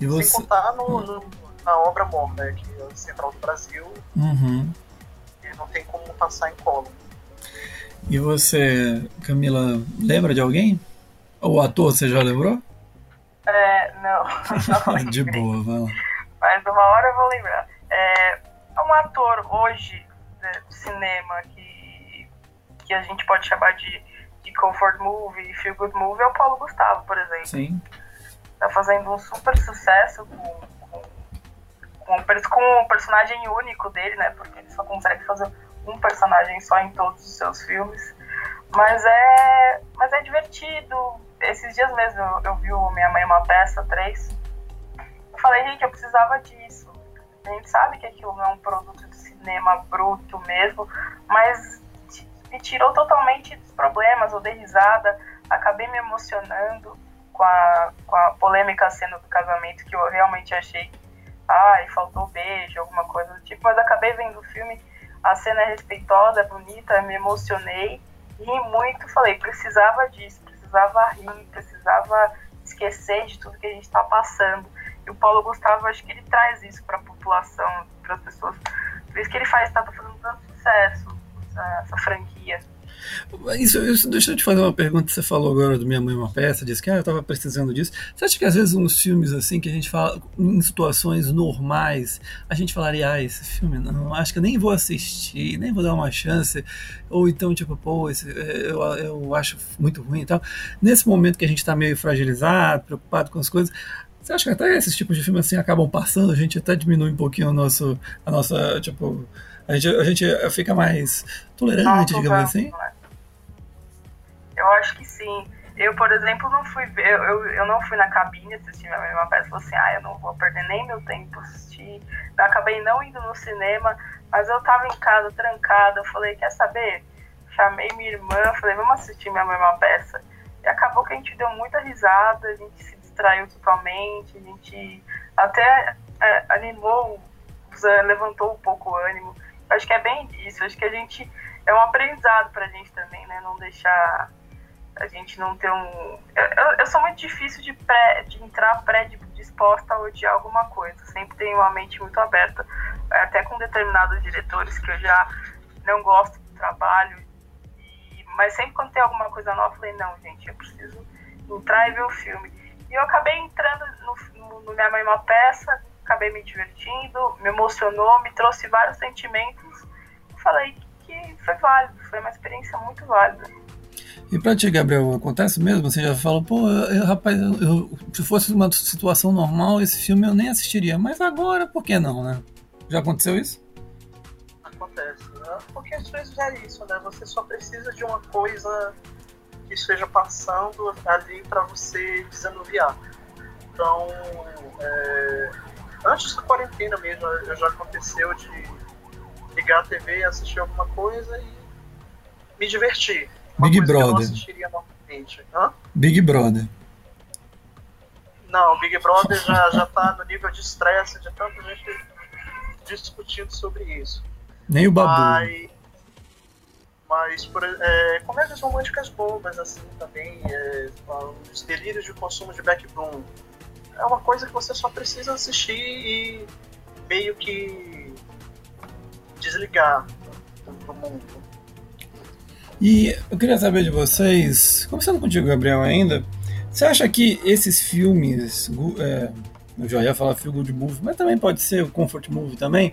E você... Sem contar no, no, na obra morta, né, que é o Central do Brasil, uhum. e não tem como passar em colo. E você, Camila, lembra de alguém? O ator, você já lembrou? É, não. não de boa, vai lá. Mas uma hora eu vou lembrar. É, um ator hoje né, do cinema que, que a gente pode chamar de, de comfort movie, feel good movie, é o Paulo Gustavo, por exemplo. Sim. Tá fazendo um super sucesso com, com, com, com o personagem único dele, né? Porque ele só consegue fazer um personagem só em todos os seus filmes. Mas é, mas é divertido. Esses dias mesmo eu, eu vi o Minha Mãe Uma Peça 3. Eu falei, gente, eu precisava disso. A gente sabe que aquilo não é um produto de cinema bruto mesmo, mas me tirou totalmente dos problemas. Eu dei risada, acabei me emocionando com a, com a polêmica cena do casamento, que eu realmente achei ai, faltou beijo, alguma coisa do tipo, mas acabei vendo o filme, a cena é respeitosa, é bonita, me emocionei ri muito, falei, precisava disso, precisava rir, precisava esquecer de tudo que a gente está passando. E o Paulo Gustavo, acho que ele traz isso para a população, para as pessoas. Por isso que ele faz, está fazendo tanto sucesso, essa, essa franquia. Isso, isso, deixa eu te fazer uma pergunta. Você falou agora do Minha Mãe Uma Peça, disse que ah, eu estava precisando disso. Você acha que às vezes uns filmes assim, que a gente fala em situações normais, a gente falaria, ah, esse filme não, acho que eu nem vou assistir, nem vou dar uma chance. Ou então, tipo, pô, esse, eu, eu acho muito ruim e tal. Nesse momento que a gente está meio fragilizado, preocupado com as coisas, você acha que até esses tipos de filmes assim acabam passando, a gente até diminui um pouquinho o nosso, a nossa, tipo, a gente, a gente fica mais tolerante, não, digamos assim? Eu acho que sim. Eu, por exemplo, não fui ver, eu, eu não fui na cabine assistir a mesma peça, falei assim, ah, eu não vou perder nem meu tempo assistir. Eu acabei não indo no cinema, mas eu tava em casa trancada, eu falei, quer saber? Chamei minha irmã, falei, vamos assistir minha mesma peça. E acabou que a gente deu muita risada, a gente se distraiu totalmente, a gente até é, animou, levantou um pouco o ânimo. Acho que é bem isso. Acho que a gente. É um aprendizado pra gente também, né? Não deixar. A gente não ter um. Eu, eu sou muito difícil de, pré, de entrar predisposta a odiar alguma coisa. Sempre tenho uma mente muito aberta. Até com determinados diretores que eu já não gosto do trabalho. E, mas sempre quando tem alguma coisa nova, eu falei: não, gente, eu preciso entrar e ver o filme. E eu acabei entrando no, no, no Minha Mãe Uma Peça acabei me divertindo, me emocionou, me trouxe vários sentimentos. Falei que foi válido, foi uma experiência muito válida. E pra ti, Gabriel, acontece mesmo? Você já falou, pô, eu, rapaz, eu, se fosse uma situação normal, esse filme eu nem assistiria. Mas agora, por que não, né? Já aconteceu isso? Acontece, né? Porque às vezes é isso, né? Você só precisa de uma coisa que esteja passando ali para você desanuviar. Então, é, antes da quarentena mesmo, já aconteceu de ligar a TV e assistir alguma coisa e me divertir. Uma Big Brother. eu? Big Brother. Não, Big Brother já, já tá no nível de estresse de tanta gente discutindo sobre isso. Nem o Babu. Mas, mas por, é, comédias românticas bobas, assim, também. É, os delírios de consumo de backbone é uma coisa que você só precisa assistir e meio que desligar do mundo. E eu queria saber de vocês, começando contigo, Gabriel, ainda, você acha que esses filmes, é, eu já ia falar feel good movie, mas também pode ser o comfort movie também,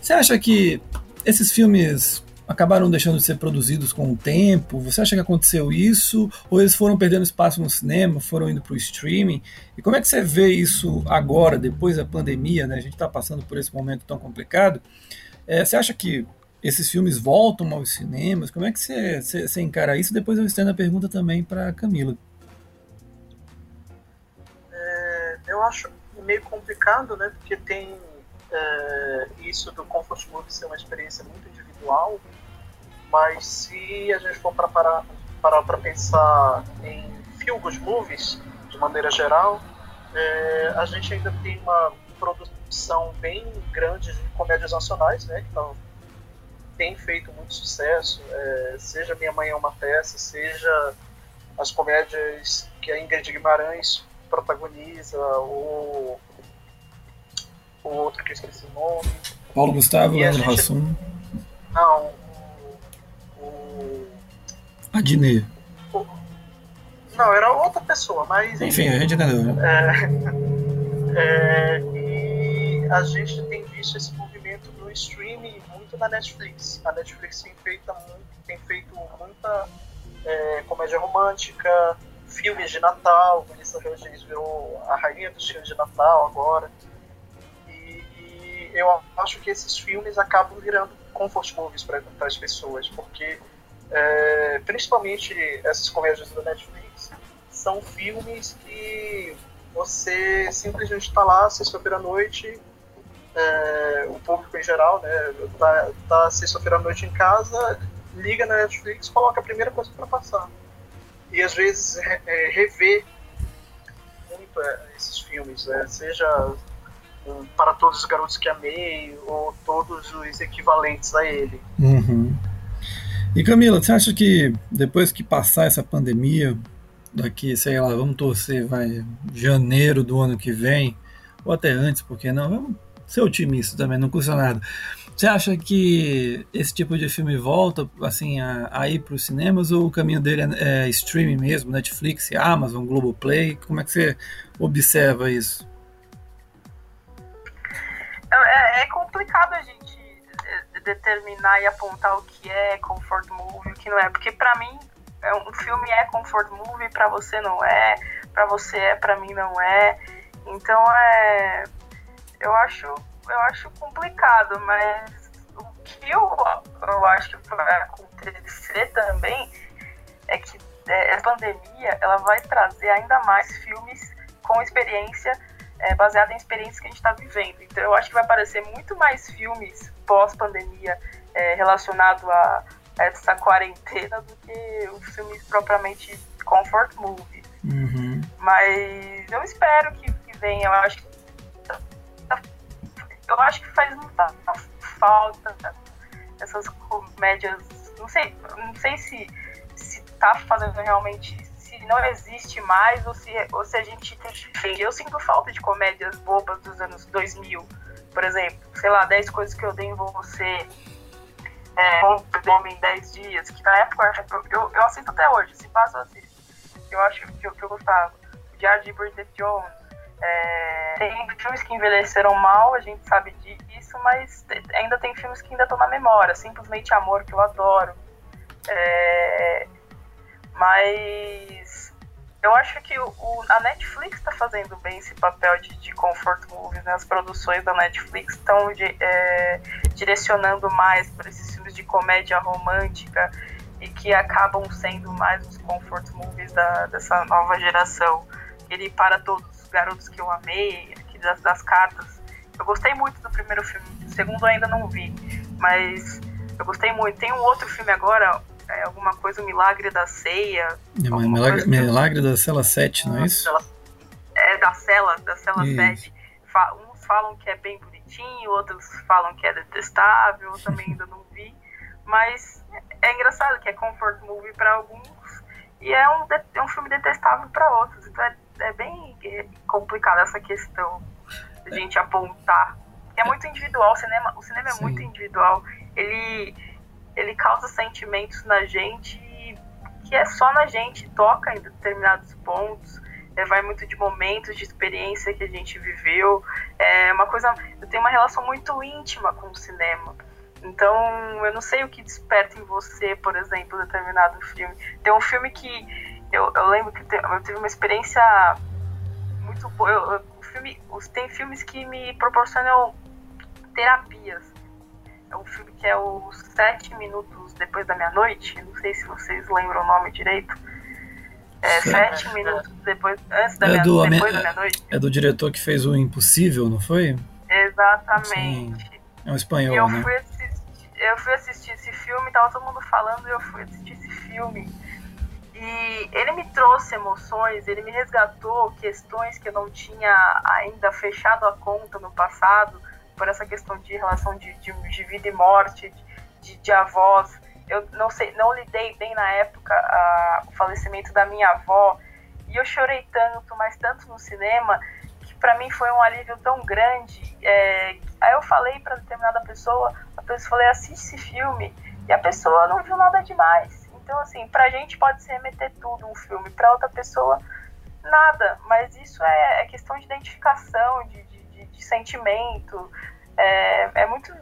você acha que esses filmes acabaram deixando de ser produzidos com o tempo? Você acha que aconteceu isso? Ou eles foram perdendo espaço no cinema, foram indo para o streaming? E como é que você vê isso agora, depois da pandemia? Né? A gente está passando por esse momento tão complicado. É, você acha que esses filmes voltam aos cinemas? Como é que você, você, você encara isso? Depois eu estendo a pergunta também para Camila. É, eu acho meio complicado, né? Porque tem é, isso do Comfort Movie ser uma experiência muito individual, mas se a gente for para parar para pensar em feel good movies, de maneira geral, é, a gente ainda tem uma produção bem grande de comédias nacionais, né? Então, tem feito muito sucesso, é, seja Minha Mãe é uma Peça, seja as comédias que a Ingrid Guimarães protagoniza, ou o outro que eu esqueci o nome. Paulo Gustavo, Leandro gente... Hassum. Não, o. O... Não, era outra pessoa, mas. Enfim, a gente entendeu. Né? É... é... E a gente tem visto esse movimento no streaming muito na Netflix. A Netflix tem feito, tem feito muita é, comédia romântica, filmes de Natal. Vanessa Hudgens virou a rainha dos filmes de Natal agora eu acho que esses filmes acabam virando comfort movies para as pessoas, porque é, principalmente essas comédias da Netflix são filmes que você simplesmente está lá sexta-feira à noite, é, o público em geral, né, tá, tá sexta-feira à noite em casa, liga na Netflix, coloca a primeira coisa para passar e às vezes é, rever muito é, esses filmes, né, seja para todos os garotos que amei, ou todos os equivalentes a ele. Uhum. E Camila, você acha que depois que passar essa pandemia, daqui, sei lá, vamos torcer, vai, janeiro do ano que vem, ou até antes, porque não? Vamos ser otimista também, não custa nada. Você acha que esse tipo de filme volta assim a, a ir para os cinemas ou o caminho dele é, é streaming mesmo, Netflix, Amazon, Globoplay? Como é que você observa isso? É, é, complicado a gente determinar e apontar o que é comfort movie o que não é, porque para mim é um filme é comfort movie, para você não é, para você é, para mim não é. Então é eu acho eu acho complicado, mas o que eu, eu acho que vai acontecer também é que é, a pandemia ela vai trazer ainda mais filmes com experiência é, baseada em experiências que a gente está vivendo. Então eu acho que vai aparecer muito mais filmes pós-pandemia é, relacionado a essa quarentena do que os filmes propriamente comfort movie. Uhum. Mas eu espero que, que venha. Eu acho que eu acho que faz muita falta essas comédias. Não sei, não sei se se tá fazendo realmente não existe mais ou se, ou se a gente tem. Eu sinto falta de comédias bobas dos anos 2000, por exemplo. Sei lá, 10 coisas que eu dei em você. É, Homem em 10 dias, que na época eu, eu, eu assisto até hoje, se passa assim. Eu acho que eu, que eu gostava. O Diário de Bridget Jones. É, tem filmes que envelheceram mal, a gente sabe disso, mas ainda tem filmes que ainda estão na memória. Simplesmente Amor, que eu adoro. É, mas eu acho que o, a Netflix está fazendo bem esse papel de, de comfort movies, né? As produções da Netflix estão é, direcionando mais para esses filmes de comédia romântica e que acabam sendo mais os comfort movies da, dessa nova geração. Ele para todos os garotos que eu amei, aqui das, das cartas. Eu gostei muito do primeiro filme, o segundo ainda não vi, mas eu gostei muito. Tem um outro filme agora, é, alguma coisa, o Milagre da Ceia. É, milagre, milagre da Cela 7, não é isso? É, da Cela, da Cela isso. 7. uns falam que é bem bonitinho, outros falam que é detestável, eu também ainda não vi. Mas é engraçado que é comfort movie para alguns e é um, é um filme detestável para outros. Então é, é bem complicado essa questão de a gente apontar. É muito individual, o cinema, o cinema é Sim. muito individual. Ele ele causa sentimentos na gente que é só na gente, toca em determinados pontos, é, vai muito de momentos, de experiência que a gente viveu. É uma coisa, eu tenho uma relação muito íntima com o cinema. Então, eu não sei o que desperta em você, por exemplo, determinado filme. Tem um filme que eu, eu lembro que eu tive uma experiência muito boa. Eu, eu, filme, tem filmes que me proporcionam terapias. É um filme que é o Sete Minutos Depois da Meia-Noite. Não sei se vocês lembram o nome direito. É, sete minutos depois, antes da é meia, meia-noite. É do diretor que fez o Impossível, não foi? Exatamente. Sim. É um espanhol, eu né? Fui assistir, eu fui assistir esse filme, tava todo mundo falando e eu fui assistir esse filme. E ele me trouxe emoções, ele me resgatou questões que eu não tinha ainda fechado a conta no passado, por essa questão de relação de, de, de vida e morte, de, de avós. Eu não sei, não lidei bem na época a, o falecimento da minha avó. E eu chorei tanto, mas tanto no cinema que para mim foi um alívio tão grande. É, aí eu falei para determinada pessoa, a pessoa falei assiste esse filme. E a pessoa não viu nada demais. Então assim, pra gente pode ser remeter tudo um filme, para outra pessoa nada, mas isso é, é questão de identificação, de, de, de sentimento, é, é muito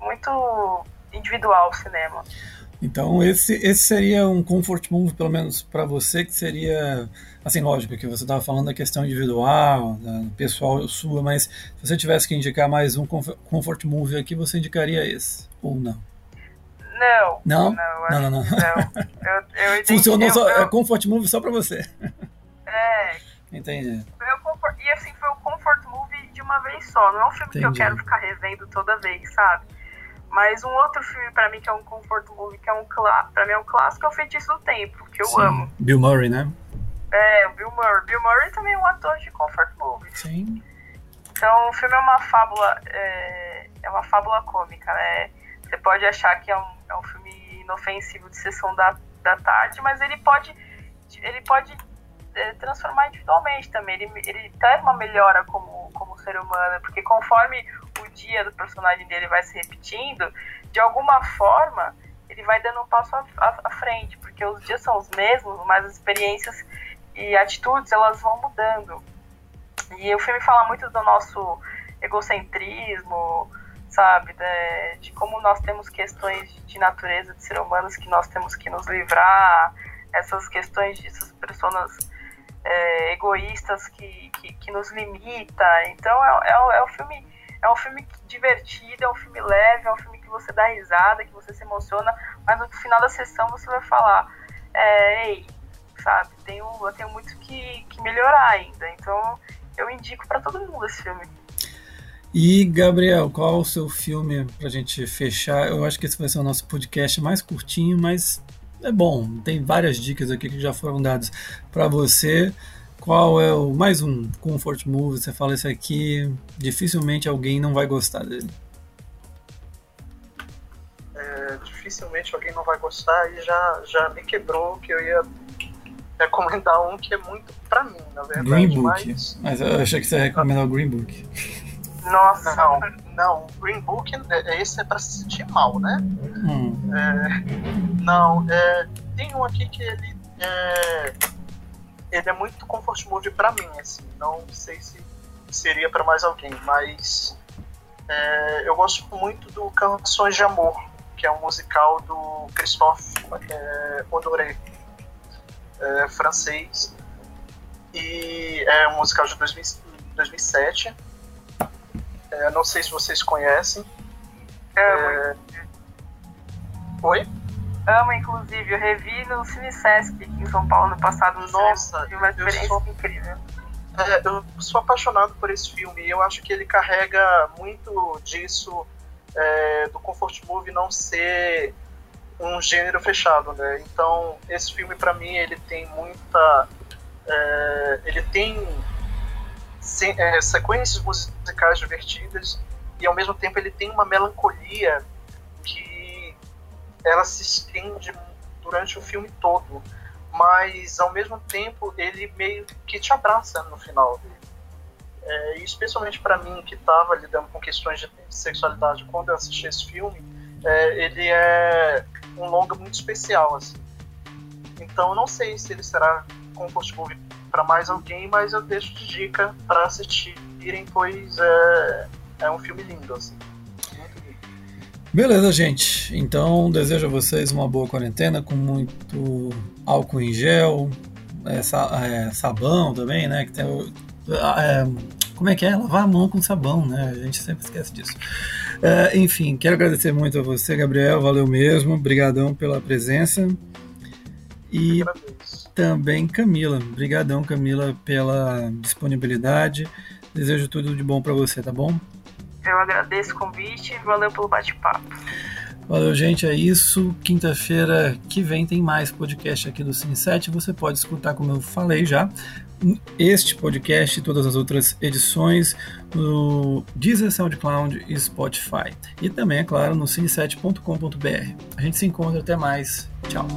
muito individual o cinema. Então esse, esse seria um comfort move, pelo menos para você, que seria, assim, lógico que você estava falando da questão individual, da pessoal sua, mas se você tivesse que indicar mais um comfort move aqui, você indicaria esse, ou não? Não. Não? Não, não, não. não. Eu, eu Funcionou eu, só, eu, é comfort move só para você. É. Entendi. Comfort, e assim, foi o comfort move de uma vez só, não é um filme Entendi. que eu quero ficar revendo toda vez, sabe? Mas um outro filme para mim que é um comfort movie, que é um para mim é um clássico, é o Feitiço do Tempo, que eu Sim. amo. Bill Murray, né? É, o Bill Murray. Bill Murray também é um ator de comfort movie. Sim. Então o filme é uma fábula, é, é uma fábula cômica, né? Você pode achar que é um, é um filme inofensivo de sessão da, da tarde, mas ele pode, ele pode é, transformar individualmente também. Ele, ele traz uma melhora como, como ser humano, porque conforme o dia do personagem dele vai se repetindo, de alguma forma ele vai dando um passo à, frente, porque os dias são os mesmos, mas as experiências e atitudes elas vão mudando. E o filme fala muito do nosso egocentrismo, sabe, de, de como nós temos questões de natureza de ser humanos que nós temos que nos livrar, essas questões de essas pessoas é, egoístas que, que, que, nos limita. Então é, é, é um filme é um filme divertido, é um filme leve, é um filme que você dá risada, que você se emociona, mas no final da sessão você vai falar, é, ei, sabe, tenho, eu tenho muito que, que melhorar ainda. Então eu indico para todo mundo esse filme. E, Gabriel, qual o seu filme pra gente fechar? Eu acho que esse vai ser o nosso podcast mais curtinho, mas é bom. Tem várias dicas aqui que já foram dadas para você. Qual é o mais um comfort move? Você fala esse aqui, dificilmente alguém não vai gostar dele. É, dificilmente alguém não vai gostar e já, já me quebrou que eu ia recomendar um que é muito pra mim, na verdade. Green Book. Mas, mas eu achei que você ia recomendar o Green Book. Nossa, não, não. Green Book, é, esse é pra se sentir mal, né? Hum. É, não, é, tem um aqui que ele é, ele é muito comfort movie para mim, assim. Não sei se seria para mais alguém, mas é, eu gosto muito do Canções de Amor, que é um musical do Christophe é, Honoré, é, francês, e é um musical de 2000, 2007. É, não sei se vocês conhecem. É, Oi? amo, inclusive. Eu revi no Cine Sesc aqui em São Paulo no passado. Nossa, tive uma experiência sou, incrível. É, eu sou apaixonado por esse filme eu acho que ele carrega muito disso é, do comfort movie não ser um gênero fechado, né? Então esse filme para mim ele tem muita, é, ele tem é, sequências musicais divertidas e ao mesmo tempo ele tem uma melancolia ela se estende durante o filme todo, mas ao mesmo tempo ele meio que te abraça no final dele. É, especialmente para mim que estava lidando com questões de sexualidade quando eu assisti esse filme, é, ele é um longa muito especial assim. Então não sei se ele será compost movie para mais alguém, mas eu deixo de dica para assistirem, pois é, é um filme lindo assim. Beleza, gente. Então, desejo a vocês uma boa quarentena com muito álcool em gel, é, é, sabão também, né? Que tem o, é, como é que é? Lavar a mão com sabão, né? A gente sempre esquece disso. É, enfim, quero agradecer muito a você, Gabriel. Valeu mesmo. Obrigadão pela presença. E também Camila. Obrigadão, Camila, pela disponibilidade. Desejo tudo de bom para você, tá bom? Eu agradeço o convite e valeu pelo bate-papo. Valeu, gente. É isso. Quinta-feira que vem tem mais podcast aqui do Cine 7. Você pode escutar, como eu falei já, este podcast e todas as outras edições no Deezer, SoundCloud e Spotify. E também, é claro, no cine7.com.br. A gente se encontra. Até mais. Tchau.